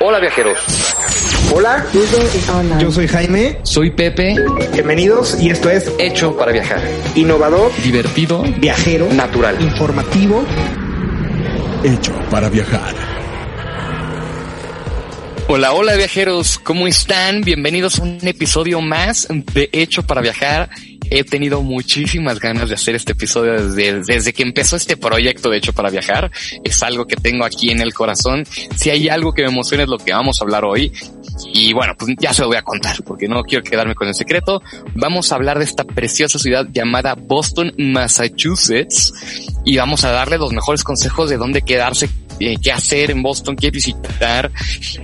Hola viajeros. Hola, yo soy Jaime. Soy Pepe. Bienvenidos y esto es Hecho para viajar. Innovador, Divertido. viajero, Natural. informativo. Hecho para viajar. Hola, hola viajeros. ¿Cómo están? Bienvenidos a un episodio más de Hecho para viajar. He tenido muchísimas ganas de hacer este episodio desde, que empezó este proyecto de Hecho para viajar. Es algo que tengo aquí en el corazón. Si hay algo que me emociona es lo que vamos a hablar hoy. Y bueno, pues ya se lo voy a contar porque no quiero quedarme con el secreto. Vamos a hablar de esta preciosa ciudad llamada Boston, Massachusetts. Y vamos a darle los mejores consejos de dónde quedarse, eh, qué hacer en Boston, qué visitar,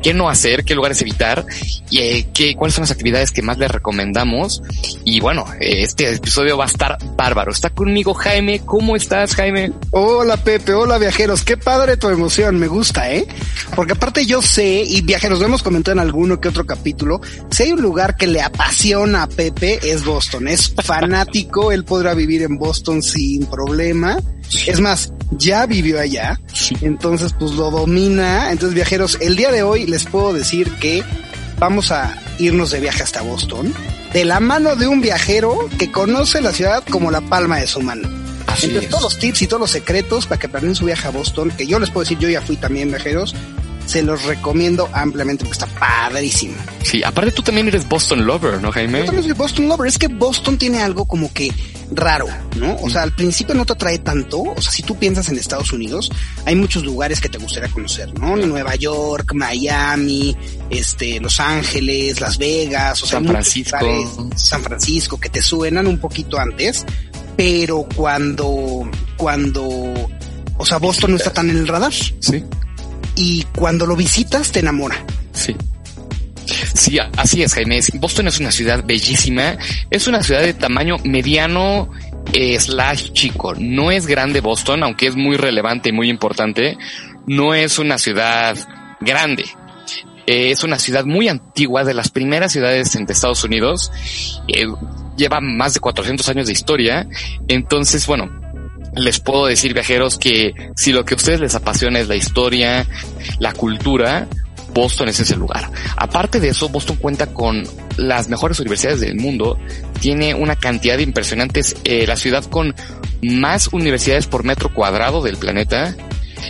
qué no hacer, qué lugares evitar y eh, qué, cuáles son las actividades que más les recomendamos. Y bueno, eh, este episodio va a estar bárbaro. Está conmigo Jaime. ¿Cómo estás, Jaime? Hola Pepe, hola viajeros. Qué padre tu emoción, me gusta, ¿eh? Porque aparte yo sé, y viajeros, lo hemos comentado en alguno que otro capítulo, si hay un lugar que le apasiona a Pepe es Boston. Es fanático, él podrá vivir en Boston sin problema. Es más, ya vivió allá, entonces pues lo domina. Entonces viajeros, el día de hoy les puedo decir que vamos a irnos de viaje hasta Boston de la mano de un viajero que conoce la ciudad como la palma de su mano. Así Entre es. todos los tips y todos los secretos para que planen su viaje a Boston, que yo les puedo decir, yo ya fui también viajeros, se los recomiendo ampliamente porque está padrísimo. Sí, aparte tú también eres Boston Lover, ¿no, Jaime? Yo también soy Boston Lover, es que Boston tiene algo como que raro, ¿no? O sea, al principio no te atrae tanto, o sea, si tú piensas en Estados Unidos, hay muchos lugares que te gustaría conocer, ¿no? Nueva York, Miami, este, Los Ángeles, Las Vegas, o sea, San Francisco. lugares, San Francisco, que te suenan un poquito antes, pero cuando, cuando, o sea, Boston no está tan en el radar Sí. Y cuando lo visitas te enamora. Sí. Sí, así es, Jaime. Boston es una ciudad bellísima. Es una ciudad de tamaño mediano eh, slash chico. No es grande Boston, aunque es muy relevante y muy importante. No es una ciudad grande. Eh, es una ciudad muy antigua, de las primeras ciudades en Estados Unidos. Eh, lleva más de 400 años de historia. Entonces, bueno, les puedo decir, viajeros, que si lo que a ustedes les apasiona es la historia, la cultura, Boston es ese lugar. Aparte de eso, Boston cuenta con las mejores universidades del mundo. Tiene una cantidad de impresionantes, eh, la ciudad con más universidades por metro cuadrado del planeta.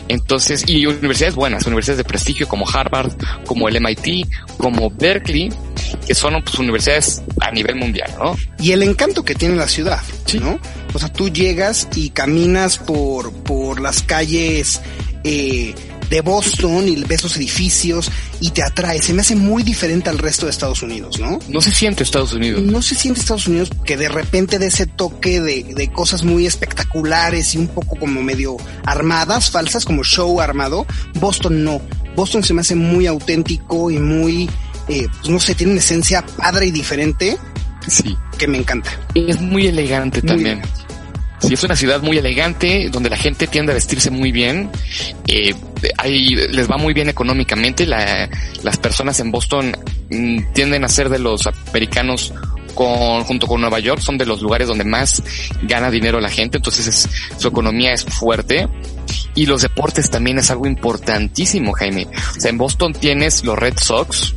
Entonces, y universidades buenas, universidades de prestigio como Harvard, como el MIT, como Berkeley, que son pues, universidades a nivel mundial, ¿no? y el encanto que tiene la ciudad, Sí. ¿no? O sea, tú llegas y caminas por, por las calles eh, de Boston y ves los edificios y te atrae. Se me hace muy diferente al resto de Estados Unidos, ¿no? No se siente Estados Unidos. No se siente Estados Unidos que de repente de ese toque de, de cosas muy espectaculares y un poco como medio armadas, falsas, como show armado. Boston no. Boston se me hace muy auténtico y muy, eh, pues no sé, tiene una esencia padre y diferente Sí. que me encanta. Es muy elegante Muy también. Sí, es una ciudad muy elegante, donde la gente tiende a vestirse muy bien. Eh, ahí les va muy bien económicamente. La- las personas en Boston mm, tienden a ser de los americanos con, junto con Nueva York, son de los lugares donde más gana dinero la gente. Entonces es- su economía es fuerte. Y los deportes también es algo importantísimo, Jaime. O sea, en Boston tienes los Red Sox,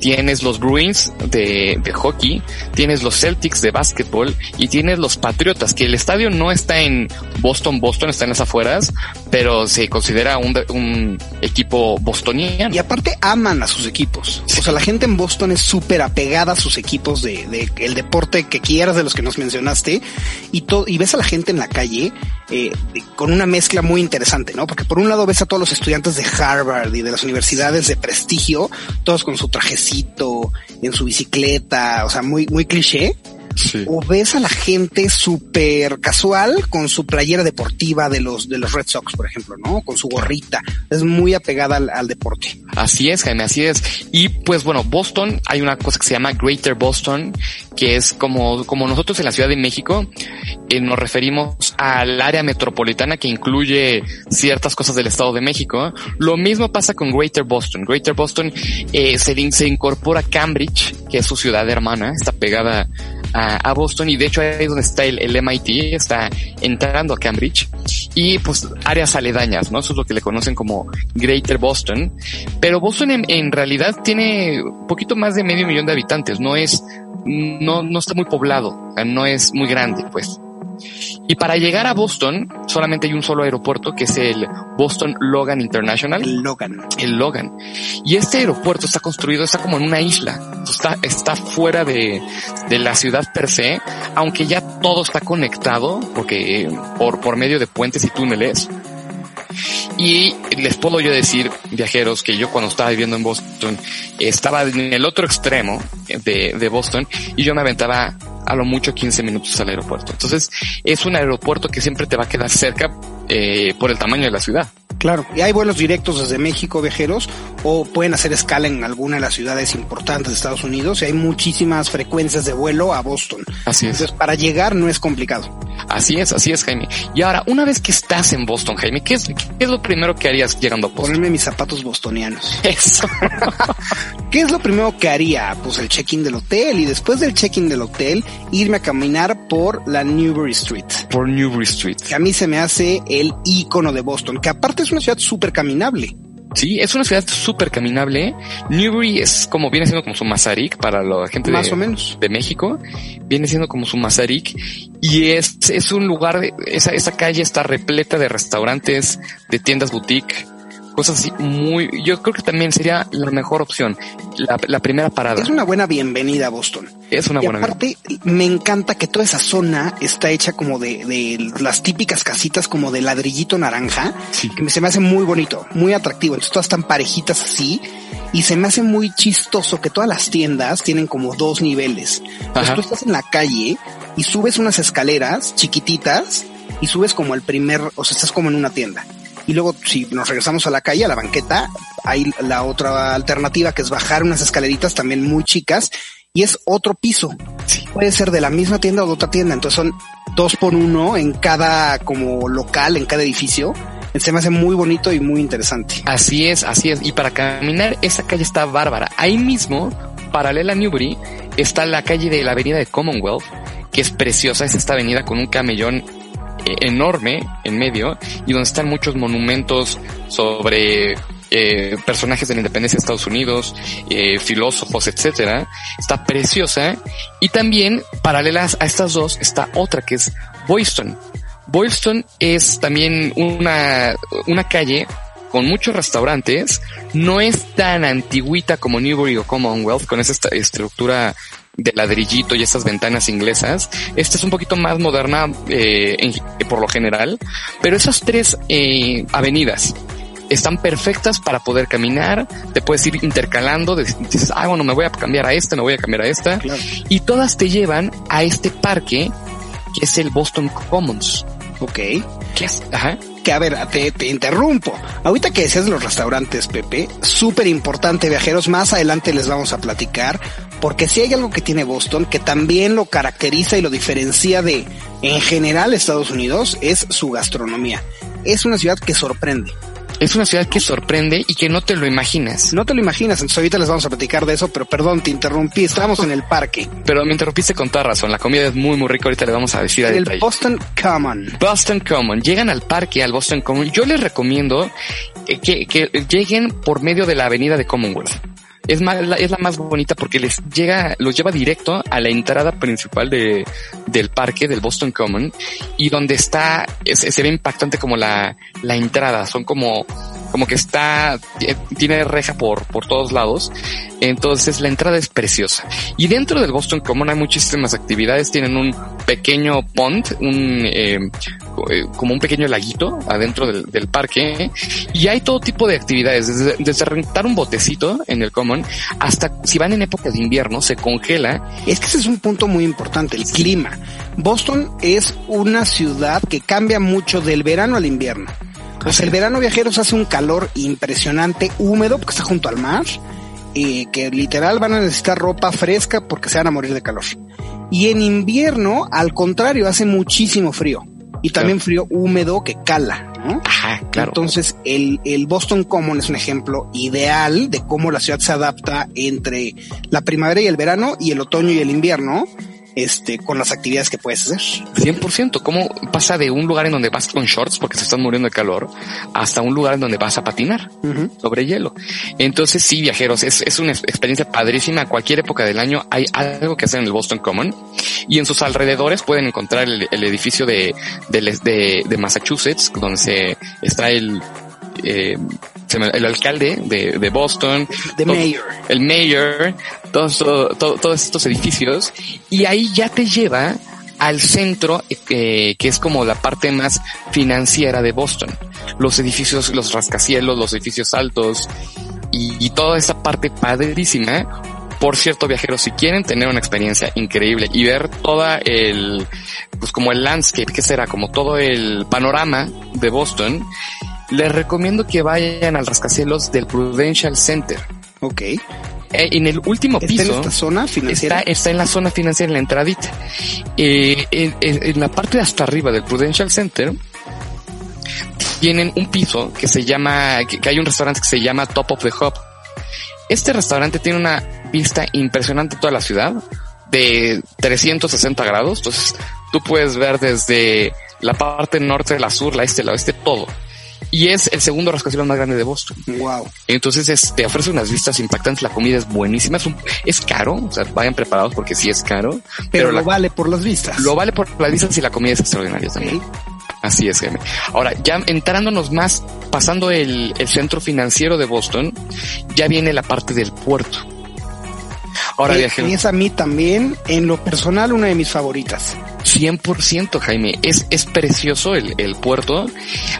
tienes los Bruins de, hockey, tienes los Celtics de básquetbol y tienes los Patriotas, que el estadio no está en Boston, Boston, está en las afueras, pero se considera un, un equipo bostoniano. Y aparte aman a sus equipos. O sea, la gente en Boston es súper apegada a sus equipos de, de el deporte que quieras de los que nos mencionaste y todo, y ves a la gente en la calle eh, con una mezcla muy interesante, ¿no? Porque por un lado ves a todos los estudiantes de Harvard y de las universidades de prestigio, todos con su trajecito, en su bicicleta, o sea, muy, muy cliché. Sí. O ves a la gente súper casual con su playera deportiva de los, de los Red Sox, por ejemplo, ¿no? Con su gorrita. Es muy apegada al, al deporte. Así es, Jaime, así es. Y pues bueno, Boston, hay una cosa que se llama Greater Boston, que es como, como nosotros en la Ciudad de México, eh, nos referimos al área metropolitana que incluye ciertas cosas del Estado de México. Lo mismo pasa con Greater Boston. Greater Boston eh, se, se incorpora a Cambridge, que es su ciudad hermana, está pegada a, a Boston y de hecho ahí es donde está el, MIT, está entrando a Cambridge y pues áreas aledañas, ¿no? Eso es lo que le conocen como Greater Boston. Pero Boston en, en realidad tiene un poquito más de medio millón de habitantes, no es, no, no está muy poblado, no es muy grande, pues. Y para llegar a Boston, solamente hay un solo aeropuerto que es el Boston Logan International. El Logan. El Logan. Y este aeropuerto está construido, está como en una isla. Está, está fuera de, de la ciudad per se, aunque ya todo está conectado, porque por, por medio de puentes y túneles. Y les puedo yo decir, viajeros, que yo cuando estaba viviendo en Boston, estaba en el otro extremo de, de Boston y yo me aventaba a lo mucho 15 minutos al aeropuerto. Entonces es un aeropuerto que siempre te va a quedar cerca eh, por el tamaño de la ciudad. Claro, y hay vuelos directos desde México, viajeros, o pueden hacer escala en alguna de las ciudades importantes de Estados Unidos, y hay muchísimas frecuencias de vuelo a Boston. Así es. Entonces, para llegar no es complicado. Así es, así es, Jaime. Y ahora, una vez que estás en Boston, Jaime, ¿qué es, qué es lo primero que harías llegando a Boston? Ponerme mis zapatos bostonianos. Eso. ¿Qué es lo primero que haría? Pues el check-in del hotel y después del check-in del hotel irme a caminar por la Newbury Street. Por Newbury Street. Que a mí se me hace el icono de Boston, que aparte es una ciudad súper caminable. Sí, es una ciudad súper caminable. Newbury es como, viene siendo como su Mazarik para la gente Más de, o menos. de México. Viene siendo como su Mazarik. Y es, es un lugar, esa, esa calle está repleta de restaurantes, de tiendas boutique, cosas así muy, yo creo que también sería la mejor opción. La, la primera parada. Es una buena bienvenida a Boston. Es una y buena aparte, me encanta que toda esa zona está hecha como de, de las típicas casitas como de ladrillito naranja, Sí. que se me hace muy bonito, muy atractivo. Entonces todas están parejitas así y se me hace muy chistoso que todas las tiendas tienen como dos niveles. Entonces tú estás en la calle y subes unas escaleras chiquititas y subes como el primer, o sea, estás como en una tienda. Y luego, si nos regresamos a la calle, a la banqueta, hay la otra alternativa que es bajar unas escaleritas también muy chicas y es otro piso. Puede ser de la misma tienda o de otra tienda. Entonces son dos por uno en cada como local, en cada edificio. Se me hace muy bonito y muy interesante. Así es, así es. Y para caminar, esa calle está bárbara. Ahí mismo, paralela a Newbury, está la calle de la avenida de Commonwealth, que es preciosa. Es esta avenida con un camellón enorme en medio y donde están muchos monumentos sobre eh, personajes de la independencia de Estados Unidos, eh, filósofos, etcétera. Está preciosa. Y también, paralelas a estas dos, está otra que es Boylston. Boylston es también una, una calle con muchos restaurantes. No es tan antigüita como Newbury o Commonwealth, con esa estructura de ladrillito y esas ventanas inglesas. Esta es un poquito más moderna eh, en- por lo general, pero esas tres eh, avenidas están perfectas para poder caminar, te puedes ir intercalando, dices, ah, bueno, me voy a cambiar a esta, me voy a cambiar a esta, Claro. y todas te llevan a este parque que es el Boston Commons. Ok. ¿Qué es? Ajá. Que a ver, te, te interrumpo. Ahorita que decías de los restaurantes, Pepe, súper importante, viajeros. Más adelante les vamos a platicar, porque si hay algo que tiene Boston que también lo caracteriza y lo diferencia de, en general, Estados Unidos, es su gastronomía. Es una ciudad que sorprende. Es una ciudad que sorprende y que no te lo imaginas. No te lo imaginas, entonces ahorita les vamos a platicar de eso, pero perdón, te interrumpí. Estábamos en el parque, Pero me interrumpiste con toda razón. La comida es muy, muy rica. Ahorita le vamos a decir a el detalle. Boston Common. Boston Common. Llegan al parque, al Boston Common. Yo les recomiendo eh, que, que lleguen por medio de la avenida de Commonwealth. Es, más, es la más bonita porque les llega, los lleva directo a la entrada principal de, del parque del Boston Common y donde está, es- se ve impactante como la, la entrada. Son como, como que está, tiene reja por, por todos lados. Entonces la entrada es preciosa. Y dentro del Boston Common hay muchísimas actividades. Tienen un pequeño pond, un, eh, eh, como un pequeño laguito adentro del, del parque. Y hay todo tipo de actividades, desde, desde rentar un botecito en el Common hasta si van en época de invierno, se congela. Es que ese es un punto muy importante, el clima. Boston es una ciudad que cambia mucho del verano al invierno. Pues el verano viajeros hace un calor impresionante, húmedo, porque está junto al mar, y que literal van a necesitar ropa fresca porque se van a morir de calor. Y en invierno, al contrario, hace muchísimo frío. Y también frío húmedo que cala, ¿no? Ajá, claro. Entonces, el, el Boston Common es un ejemplo ideal de cómo la ciudad se adapta entre la primavera y el verano y el otoño y el invierno. Este, con las actividades que puedes hacer. 100%. ¿Cómo pasa de un lugar en donde vas con shorts porque se están muriendo de calor hasta un lugar en donde vas a patinar sobre hielo? Entonces sí, viajeros, es, es una experiencia padrísima. A cualquier época del año hay algo que hacer en el Boston Common y en sus alrededores pueden encontrar el, edificio de, de, de, Massachusetts, donde se está el, eh, el alcalde de, de Boston, mayor. el mayor, todos, todos estos edificios, y ahí ya te lleva al centro, eh, que es como la parte más financiera de Boston. Los edificios, los rascacielos, los edificios altos y, y toda esa parte padrísima. Por cierto, viajeros, si quieren tener una experiencia increíble y ver toda el, pues como el landscape, que será como todo el panorama de Boston, les recomiendo que vayan al rascacielos del Prudential Center. Ok. Eh, en el último piso. ¿Está en esta zona financiera? Está, en la zona financiera, en la entradita. Eh, en, la parte de hasta arriba del Prudential Center, tienen un piso que se llama, que, hay un restaurante que se llama Top of the Hub. Este restaurante tiene una vista impresionante de toda la ciudad de 360 grados. Entonces, tú puedes ver desde la parte norte, la sur, la este, la oeste, todo y es el segundo rascacielos más grande de Boston. Wow. Entonces te ofrece unas vistas impactantes, la comida es buenísima, es, es caro, o sea, vayan preparados porque sí es caro. Pero, lo vale por las vistas. Lo vale por las vistas y la comida es extraordinaria también. Así es, Jaime. Ahora, ya entrándonos más, pasando el, el centro financiero de Boston, ya viene la parte del puerto. Ahora, eh, es a mí también, en lo personal, una de mis favoritas. 100% Jaime, es, es precioso el, el puerto.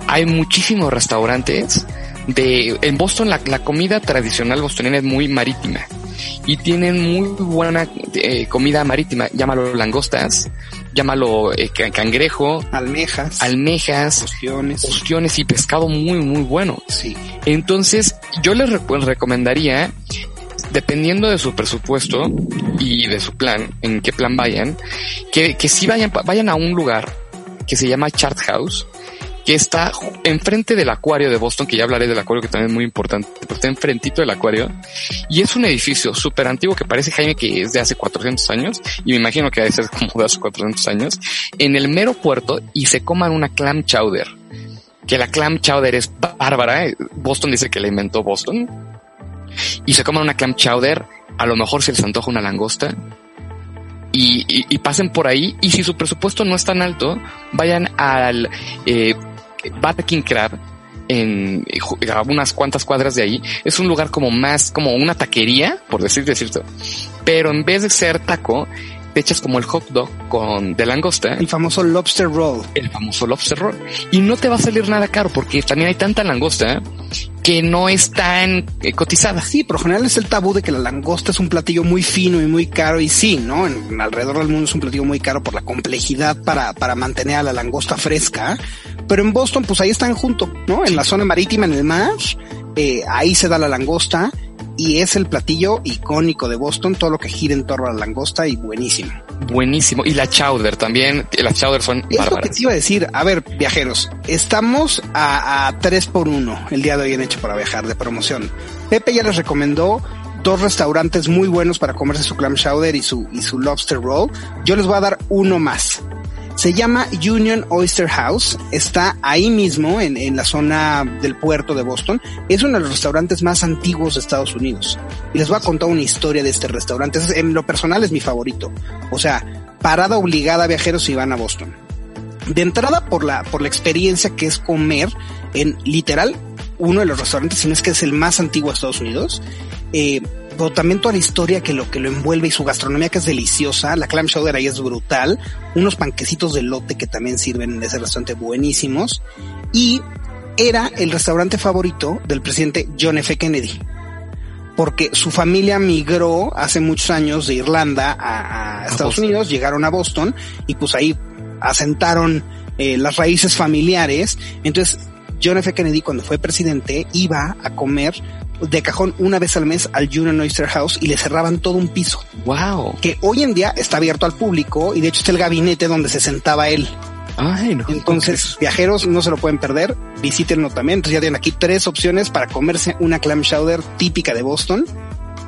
Hay muchísimos restaurantes de, en Boston la, la comida tradicional bostoniana es muy marítima y tienen muy buena eh, comida marítima, llámalo langostas, llámalo eh, cangrejo, almejas, almejas, ostiones. ostiones y pescado muy muy bueno. Sí. Entonces, yo les recomendaría dependiendo de su presupuesto y de su plan, en qué plan vayan, que, que si vayan, vayan a un lugar que se llama Chart House, que está enfrente del acuario de Boston, que ya hablaré del acuario, que también es muy importante, pero está enfrentito del acuario, y es un edificio súper antiguo que parece, Jaime, que es de hace 400 años, y me imagino que debe ser como de hace 400 años, en el mero puerto, y se coman una clam chowder, que la clam chowder es bárbara, Boston dice que la inventó Boston, y se coman una clam chowder, a lo mejor se les antoja una langosta y, y, pasen por ahí y si su presupuesto no es tan alto, vayan al eh, King Crab en a unas cuantas cuadras de ahí. Es un lugar como más, como una taquería, por decir, decirlo. Pero en vez de ser taco, te echas como el hot dog con de langosta. El famoso lobster roll. El famoso lobster roll. Y no te va a salir nada caro porque también hay tanta langosta que no es tan eh, cotizada. Sí, por lo general es el tabú de que la langosta es un platillo muy fino y muy caro y sí, ¿no? En, alrededor del mundo es un platillo muy caro por la complejidad para, para mantener a la langosta fresca. Pero en Boston, pues ahí están junto, ¿no? En la zona marítima, en el mar, eh, ahí se da la langosta y es el platillo icónico de Boston, todo lo que gira en torno a la langosta y buenísimo. Buenísimo. Y la chowder también, las chowder son es lo que te iba a decir. A ver, viajeros, estamos a, a 3 por 1 el día de hoy en Hecho para Viajar de promoción. Pepe ya les recomendó dos restaurantes muy buenos para comerse su clam chowder y su, y su lobster roll. Yo les voy a dar uno más. Se llama Union Oyster House. Está ahí mismo en, en, la zona del puerto de Boston. Es uno de los restaurantes más antiguos de Estados Unidos. Y les voy a contar una historia de este restaurante. En lo personal es mi favorito. O sea, parada obligada a viajeros si van a Boston. De entrada por la, por la experiencia que es comer en literal uno de los restaurantes, si no es que es el más antiguo de Estados Unidos. Eh, pero también toda la historia que lo que lo envuelve y su gastronomía que es deliciosa. La clam chowder ahí es brutal. Unos panquecitos de lote que también sirven en ese restaurante buenísimos. Y era el restaurante favorito del presidente John F. Kennedy. Porque su familia migró hace muchos años de Irlanda a, Estados Unidos, llegaron a Boston y pues ahí asentaron eh, las raíces familiares. Entonces, John F. Kennedy, cuando fue presidente, iba a comer de cajón una vez al mes al Union Oyster House y le cerraban todo un piso. Wow. Que hoy en día está abierto al público y de hecho está el gabinete donde se sentaba él. Ay, no. Entonces, viajeros no se lo pueden perder, visítenlo también. Entonces ya tienen aquí tres opciones para comerse una clam chowder típica de Boston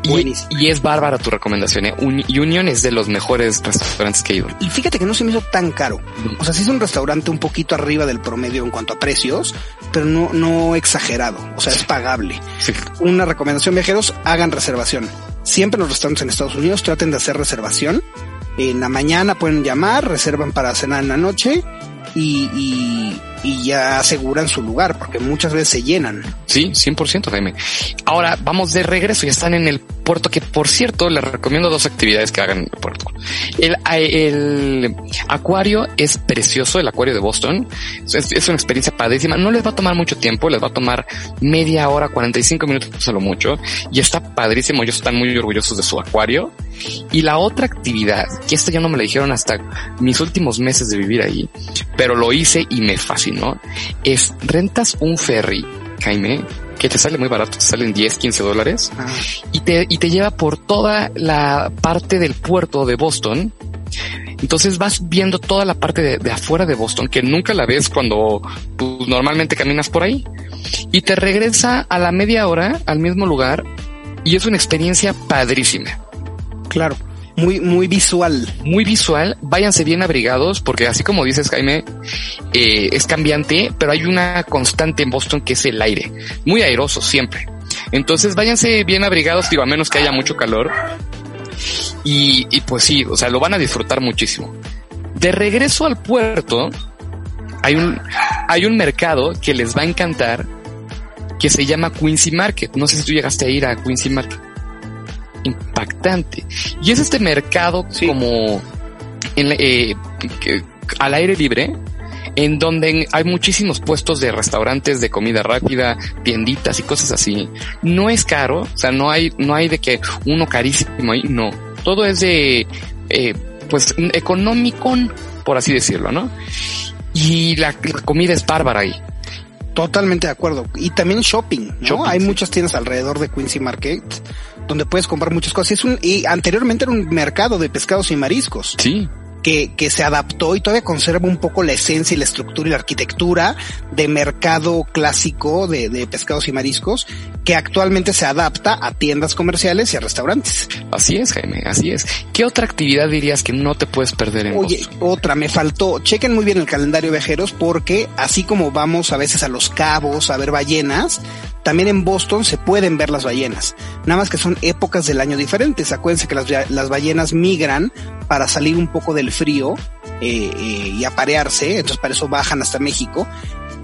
Y, y, es bárbara tu recomendación. ¿eh? Union es de los mejores restaurantes que he ido. Y fíjate que no se me hizo tan caro. O sea, sí es un restaurante un poquito arriba del promedio en cuanto a precios, pero no, no exagerado. O sea, es pagable. Una recomendación, viajeros, hagan reservación. Siempre los restaurantes en Estados Unidos traten de hacer reservación. En la mañana pueden llamar, reservan para cenar en la noche y, y, ya aseguran su lugar, porque muchas veces se llenan. Sí, 100% Jaime. Ahora vamos de regreso, ya están en el puerto, que por cierto les recomiendo dos actividades que hagan en el puerto. El, el acuario es precioso, el acuario de Boston. Es, es, una experiencia padrísima. No les va a tomar mucho tiempo, les va a tomar media hora, 45 minutos a lo mucho. Y está padrísimo, ellos están muy orgullosos de su acuario. Y la otra actividad, que esta ya no me la dijeron hasta mis últimos meses de vivir ahí, pero lo hice y me fascinó, es rentas un ferry, Jaime, que te sale muy barato, te salen 10, 15 dólares, ah. y, te, y te lleva por toda la parte del puerto de Boston. Entonces vas viendo toda la parte de, de afuera de Boston que nunca la ves cuando pues, normalmente caminas por ahí. Y te regresa a la media hora al mismo lugar y es una experiencia padrísima. Claro muy, muy visual. Muy visual. Váyanse bien abrigados porque así como dices Jaime, eh, es cambiante, pero hay una constante en Boston que es el aire. Muy airoso siempre. Entonces váyanse bien abrigados, digo, a menos que haya mucho calor. Y, y pues sí, o sea, lo van a disfrutar muchísimo. De regreso al puerto, hay un, hay un mercado que les va a encantar que se llama Quincy Market. No sé si tú llegaste a ir a Quincy Market impactante. Y es este mercado como en, eh, al aire libre, en donde hay muchísimos puestos de restaurantes de comida rápida, tienditas y cosas así. No es caro, o sea, no hay, no hay de que uno carísimo ahí, no. Todo es de, eh, pues, económico, por así decirlo, ¿no? Y la, comida es bárbara ahí. Totalmente de acuerdo. Y también shopping, ¿no? Hay muchas tiendas alrededor de Quincy Market donde puedes comprar muchas cosas. Es un, y anteriormente era un mercado de pescados y mariscos. Sí. Que, que se adaptó y todavía conserva un poco la esencia y la estructura y la arquitectura de mercado clásico de, de pescados y mariscos que actualmente se adapta a tiendas comerciales y a restaurantes. Así es, Jaime, así es. ¿Qué otra actividad dirías que no te puedes perder en Oye, otra, me faltó. Chequen muy bien el calendario viajeros porque así como vamos a veces a los cabos a ver ballenas, también en Boston se pueden ver las ballenas, nada más que son épocas del año diferentes. Acuérdense que las, las ballenas migran para salir un poco del frío eh, eh, y aparearse, entonces para eso bajan hasta México,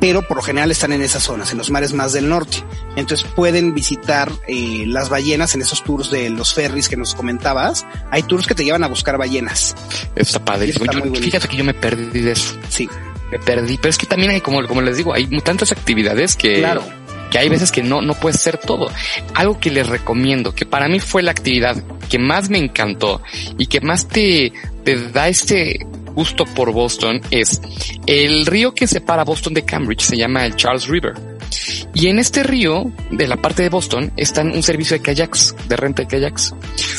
pero por lo general están en esas zonas, en los mares más del norte. Entonces pueden visitar eh, las ballenas en esos tours de los ferries que nos comentabas. Hay tours que te llevan a buscar ballenas. Está padre. fíjate que yo me perdí de eso. Sí. Me perdí, pero es que también hay, como, como les digo, hay tantas actividades que... Claro que hay veces que no, no puede ser todo. Algo que les recomiendo, que para mí fue la actividad que más me encantó y que más te, te da este gusto por Boston es el río que separa Boston de Cambridge, se llama el Charles River. Y en este río, de la parte de Boston, está un servicio de kayaks, de renta de kayaks.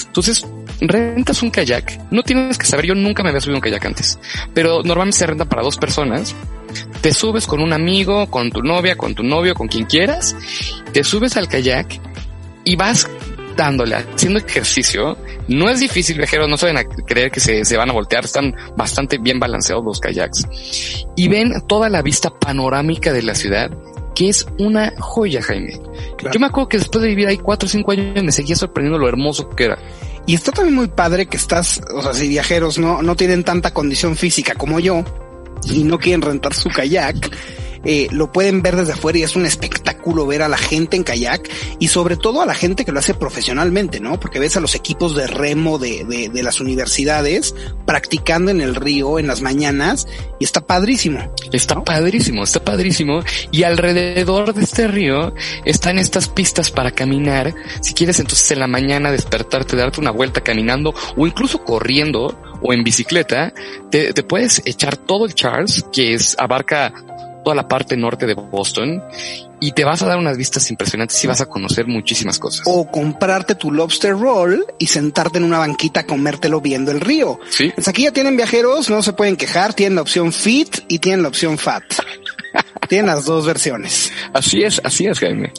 Entonces, rentas un kayak, no tienes que saber, yo nunca me había subido un kayak antes, pero normalmente se renta para dos personas te subes con un amigo, con tu novia, con tu novio, con quien quieras, te subes al kayak y vas dándole, haciendo ejercicio. No es difícil, viajeros, no saben a creer que se, se, van a voltear, están bastante bien balanceados los kayaks. Y ven toda la vista panorámica de la ciudad, que es una joya, Jaime. Yo me acuerdo que después de vivir ahí cuatro o cinco años me seguía sorprendiendo lo hermoso que era. Y está también muy padre que estás, o sea, si viajeros no, no tienen tanta condición física como yo, y no quieren rentar su kayak, eh, lo pueden ver desde afuera y es un espectáculo ver a la gente en kayak y sobre todo a la gente que lo hace profesionalmente, ¿no? Porque ves a los equipos de remo de, de, de las universidades practicando en el río en las mañanas y está padrísimo. Está padrísimo, está padrísimo. Y alrededor de este río están estas pistas para caminar. Si quieres entonces en la mañana despertarte, darte una vuelta caminando o incluso corriendo o en bicicleta, te, te puedes echar todo el Charles, que es, abarca toda la parte norte de Boston y te vas a dar unas vistas impresionantes y vas a conocer muchísimas cosas. O comprarte tu lobster roll y sentarte en una banquita a comértelo viendo el río. Sí. Pues aquí ya tienen viajeros, no se pueden quejar, tienen la opción fit y tienen la opción fat. tienen las dos versiones. Así es, así es, Jaime.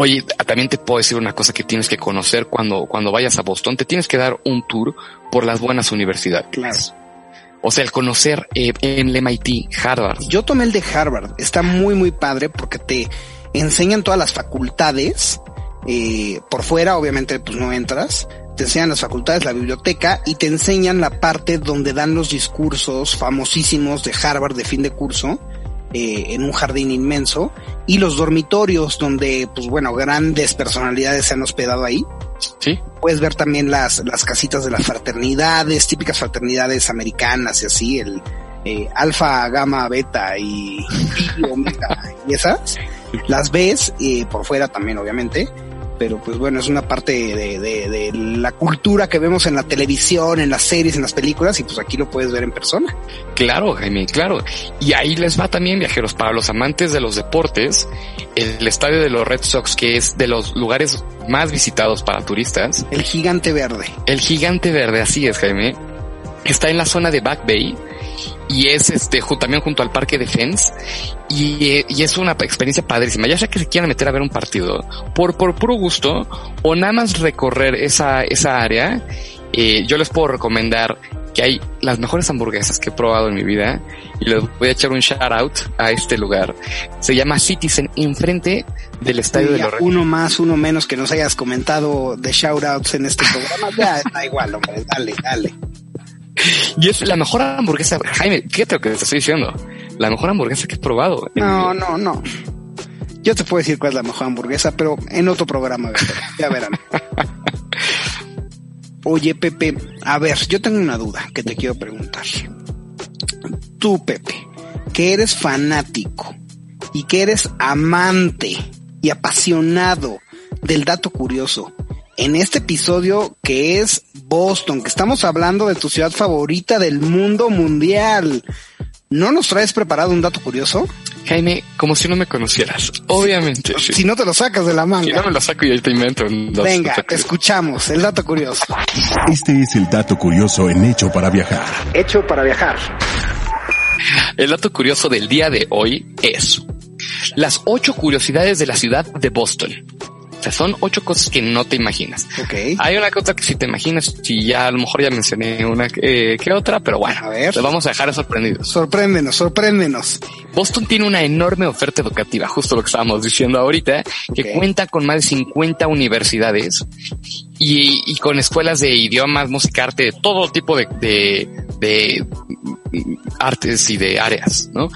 Oye, también te puedo decir una cosa que tienes que conocer cuando, cuando vayas a Boston. Te tienes que dar un tour por las buenas universidades. Claro. O sea, el conocer eh, en el MIT, Harvard. Yo tomé el de Harvard. Está muy, muy padre porque te enseñan todas las facultades. Eh, por fuera, obviamente, pues no entras. Te enseñan las facultades, la biblioteca y te enseñan la parte donde dan los discursos famosísimos de Harvard de fin de curso. Eh, en un jardín inmenso y los dormitorios donde, pues bueno, grandes personalidades se han hospedado ahí. Sí. Puedes ver también las, las casitas de las fraternidades, típicas fraternidades americanas y así, el eh, alfa, gamma, beta y, y omega y esas. Las ves eh, por fuera también, obviamente. Pero pues bueno, es una parte de, de, de, la cultura que vemos en la televisión, en las series, en las películas y pues aquí lo puedes ver en persona. Claro, Jaime, claro. Y ahí les va también, viajeros, para los amantes de los deportes, el estadio de los Red Sox, que es de los lugares más visitados para turistas. El gigante verde. El gigante verde, así es, Jaime. Está en la zona de Back Bay y es este también junto al parque de Fence y, y, es una experiencia padrísima. Ya sea que se quieran meter a ver un partido por, por puro gusto o nada más recorrer esa, esa área, eh, yo les puedo recomendar que hay las mejores hamburguesas que he probado en mi vida y les voy a echar un shout out a este lugar. Se llama Citizen enfrente del estadio y de los Uno más, uno menos que nos hayas comentado de shout outs en este programa. Ya da igual, hombre, dale, dale. Y es la mejor hamburguesa, Jaime, fíjate lo que te estoy diciendo. La mejor hamburguesa que he probado. No, no, no. Yo te puedo decir cuál es la mejor hamburguesa, pero en otro programa, ya verán. Oye, Pepe, a ver, yo tengo una duda que te quiero preguntar. Tú, Pepe, que eres fanático y que eres amante y apasionado del dato curioso, en este episodio que es Boston, que estamos hablando de tu ciudad favorita del mundo mundial. ¿No nos traes preparado un dato curioso? Jaime, como si no me conocieras. Obviamente. Si, sí. no te lo sacas de la manga. Si no me lo saco y ahí te invento un dato Venga, te escuchamos. El dato curioso. Este es el dato curioso en Hecho para Viajar. Hecho para viajar. El dato curioso del día de hoy es las ocho curiosidades de la ciudad de Boston. O sea, son ocho cosas que no te imaginas. Okay. Hay una cosa que si te imaginas, si ya a lo mejor ya mencioné una eh, que otra, pero bueno, a ver. te vamos a dejar sorprendidos. Sorpréndenos, sorpréndenos. Boston tiene una enorme oferta educativa, justo lo que estábamos diciendo ahorita, que cuenta con más de 50 universidades y, y con escuelas de idiomas, música, arte, de todo tipo de, de, de artes y de áreas, ¿no?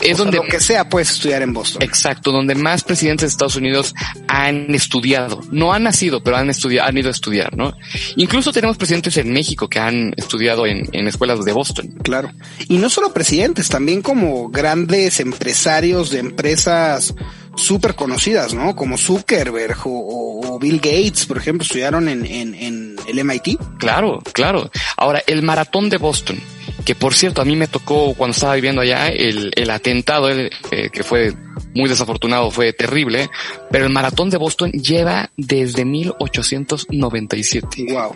Es O sea, donde lo que sea puedes estudiar en Boston. Exacto, donde más presidentes de Estados Unidos han estudiado. No han nacido, pero han estudiado, han ido a estudiar, ¿no? Incluso tenemos presidentes en México que han estudiado en, en escuelas de Boston. Claro. Y no solo presidentes, también como grandes empresarios de empresas súper conocidas, ¿no? Como Zuckerberg o, o, o, Bill Gates, por ejemplo, estudiaron en, en, en el MIT. Claro, claro. Ahora, el maratón de Boston, que por cierto a mí me tocó cuando estaba viviendo allá el, el atentado el, eh, que fue muy desafortunado, fue terrible, pero el maratón de Boston lleva desde 1897. Wow.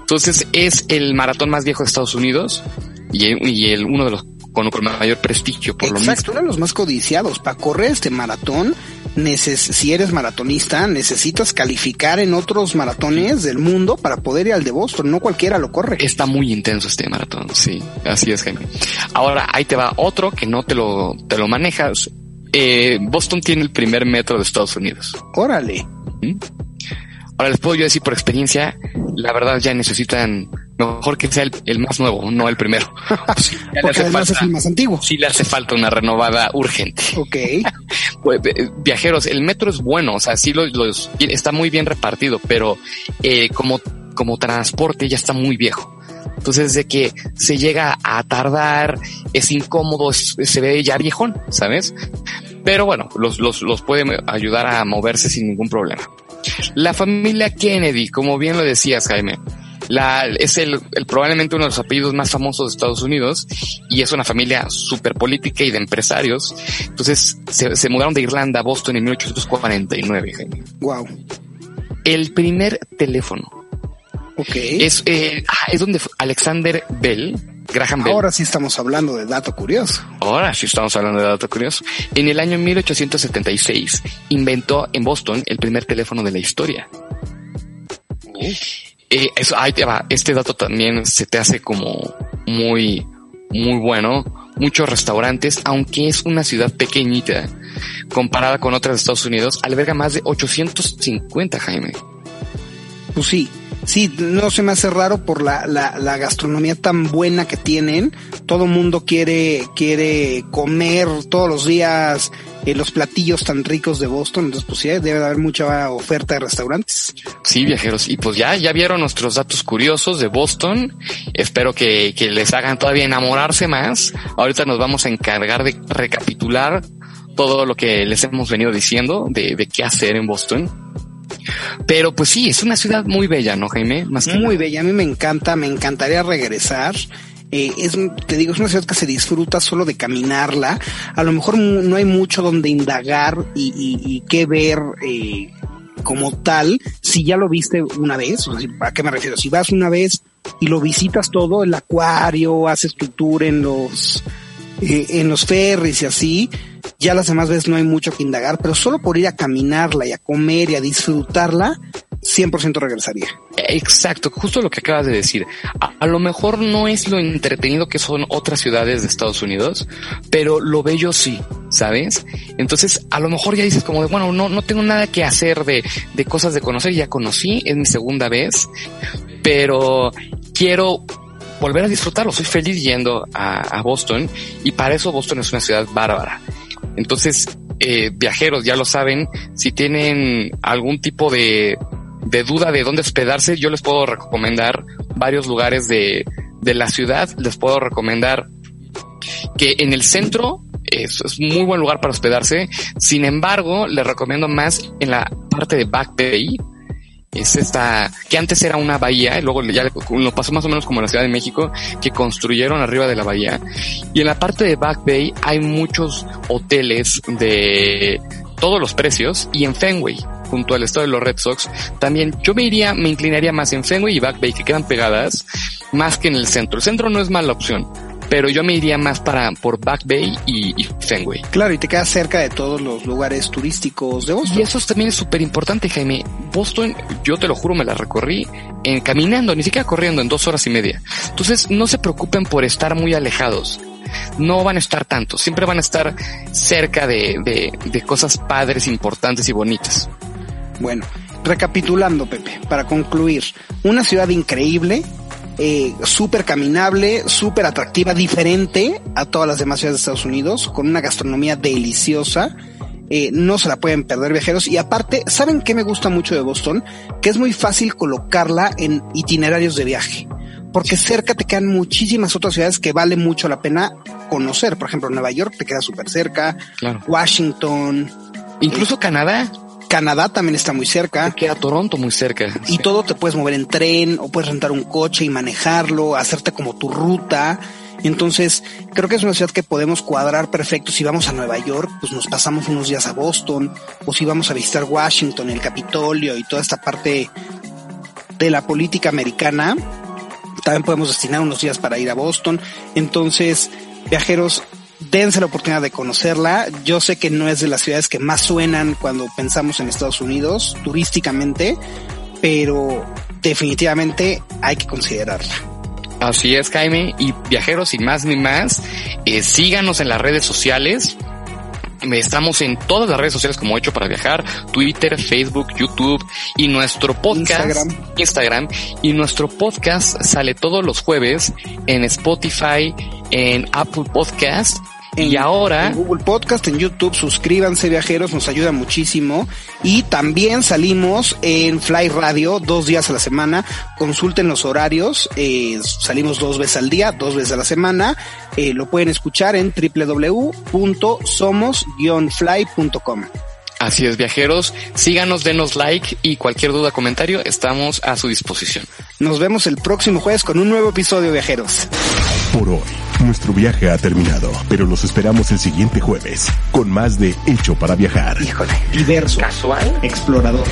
Entonces es el maratón más viejo de Estados Unidos y, y el uno de los con, con mayor prestigio por Exacto, lo mismo. uno de los más codiciados. Para correr este maratón, neces si eres maratonista, necesitas calificar en otros maratones del mundo para poder ir al de Boston. No cualquiera lo corre. Está muy intenso este maratón, sí, así es, Jaime. Ahora, ahí te va otro que no te lo, te lo manejas. Eh, Boston tiene el primer metro de Estados Unidos. Órale. ¿Mm? Ahora les puedo yo decir por experiencia, la verdad ya necesitan mejor que sea el, el más nuevo, no el primero. Pues, Porque además falta, es el más antiguo. Sí le hace falta una renovada urgente. Ok. pues, viajeros, el metro es bueno, o sea, sí los, los está muy bien repartido, pero eh, como, como transporte ya está muy viejo. Entonces, de que se llega a tardar, es incómodo, es, se ve ya viejón, ¿sabes? Pero bueno, los, los, los puede ayudar a moverse sin ningún problema. La familia Kennedy, como bien lo decías, Jaime, la, es el, el, probablemente uno de los apellidos más famosos de Estados Unidos y es una familia súper política y de empresarios. Entonces se, se, mudaron de Irlanda a Boston en 1849. Jaime. Wow. El primer teléfono. Ok. Es, eh, es donde Alexander Bell Graham Bell. Ahora sí estamos hablando de dato curioso. Ahora sí estamos hablando de dato curioso. En el año 1876 inventó en Boston el primer teléfono de la historia. Eh, eso, ahí te va. Este dato también se te hace como muy, muy bueno. Muchos restaurantes, aunque es una ciudad pequeñita, comparada con otras de Estados Unidos, alberga más de 850, Jaime. Pues sí, sí, no se me hace raro por la, la, la gastronomía tan buena que tienen. Todo mundo quiere, quiere comer todos los días eh, los platillos tan ricos de Boston. Entonces, pues sí, debe de haber mucha oferta de restaurantes. Sí, viajeros. Y pues ya, ya vieron nuestros datos curiosos de Boston. Espero que, que les hagan todavía enamorarse más. Ahorita nos vamos a encargar de recapitular todo lo que les hemos venido diciendo de, de qué hacer en Boston. Pero pues sí, es una ciudad muy bella, ¿no, Jaime? Más que muy bella, a mí me encanta, me encantaría regresar. Eh, es, te digo, es una ciudad que se disfruta solo de caminarla. A lo mejor no hay mucho donde indagar y, y, y qué ver eh, como tal. Si ya lo viste una vez, o sea, ¿a qué me refiero? Si vas una vez y lo visitas todo, el acuario, haces tu tour en los eh, en los ferries y así, ya las demás veces no hay mucho que indagar, pero solo por ir a caminarla y a comer y a disfrutarla, 100% regresaría. Exacto, justo lo que acabas de decir. A, lo mejor no es lo entretenido que son otras ciudades de Estados Unidos, pero lo bello sí, ¿sabes? Entonces, a lo mejor ya dices como de, bueno, no, no tengo nada que hacer de, de cosas de conocer, ya conocí, es mi segunda vez, pero quiero volver a disfrutarlo. Soy feliz yendo a, a, Boston y para eso Boston es una ciudad bárbara. Entonces, eh, viajeros ya lo saben, si tienen algún tipo de, de duda de dónde hospedarse, yo les puedo recomendar varios lugares de, de la ciudad. Les puedo recomendar que en el centro es, es, muy buen lugar para hospedarse. Sin embargo, les recomiendo más en la parte de Back Bay, es esta, que antes era una bahía, y luego ya lo pasó más o menos como en la Ciudad de México, que construyeron arriba de la bahía. Y en la parte de Back Bay hay muchos hoteles de todos los precios y en Fenway, junto al estado de los Red Sox, también yo me iría, me inclinaría más en Fenway y Back Bay, que quedan pegadas, más que en el centro. El centro no es mala opción, pero yo me iría más para por Back Bay y, y, Fenway. Claro, y te quedas cerca de todos los lugares turísticos de Boston. Y eso también es súper importante, Jaime. Boston, yo te lo juro, me la recorrí en, caminando, ni siquiera corriendo, en dos horas y media. Entonces, no se preocupen por estar muy alejados. No van a estar tanto, siempre van a estar cerca de, de, de cosas padres, importantes y bonitas. Bueno, recapitulando, Pepe, para concluir, una ciudad increíble, eh, súper caminable, súper atractiva, diferente a todas las demás ciudades de Estados Unidos, con una gastronomía deliciosa. Eh, no se la pueden perder viajeros. Y aparte, ¿saben qué me gusta mucho de Boston? Que es muy fácil colocarla en itinerarios de viaje. Porque cerca te quedan muchísimas otras ciudades que vale mucho la pena conocer. Por ejemplo, Nueva York te queda súper cerca. Claro. Washington. Incluso eh, Canadá. Canadá también está muy cerca. Queda Toronto muy cerca. Y sí. todo te puedes mover en tren o puedes rentar un coche y manejarlo, hacerte como tu ruta. Entonces, creo que es una ciudad que podemos cuadrar perfecto. Si vamos a Nueva York, pues nos pasamos unos días a Boston, o si vamos a visitar Washington, el Capitolio y toda esta parte de la política americana, también podemos destinar unos días para ir a Boston. Entonces, viajeros, dense la oportunidad de conocerla. Yo sé que no es de las ciudades que más suenan cuando pensamos en Estados Unidos turísticamente, pero definitivamente hay que considerarla. Así es, Jaime. Y viajeros, y más ni más, eh, síganos en las redes sociales. Estamos en todas las redes sociales como Hecho para Viajar, Twitter, Facebook, YouTube y nuestro podcast, Instagram. Instagram. Y nuestro podcast sale todos los jueves en Spotify, en Apple Podcast en, y ahora en Google Podcast, en YouTube, suscríbanse viajeros, nos ayuda muchísimo. Y también salimos en Fly Radio dos días a la semana. Consulten los horarios, eh, salimos dos veces al día, dos veces a la semana. Eh, lo pueden escuchar en www.somos-fly.com. Así es, viajeros. Síganos, denos like y cualquier duda, comentario, estamos a su disposición. Nos vemos el próximo jueves con un nuevo episodio, viajeros. Por hoy, nuestro viaje ha terminado, pero los esperamos el siguiente jueves con más de Hecho para Viajar. Híjole, diverso, casual, explorador.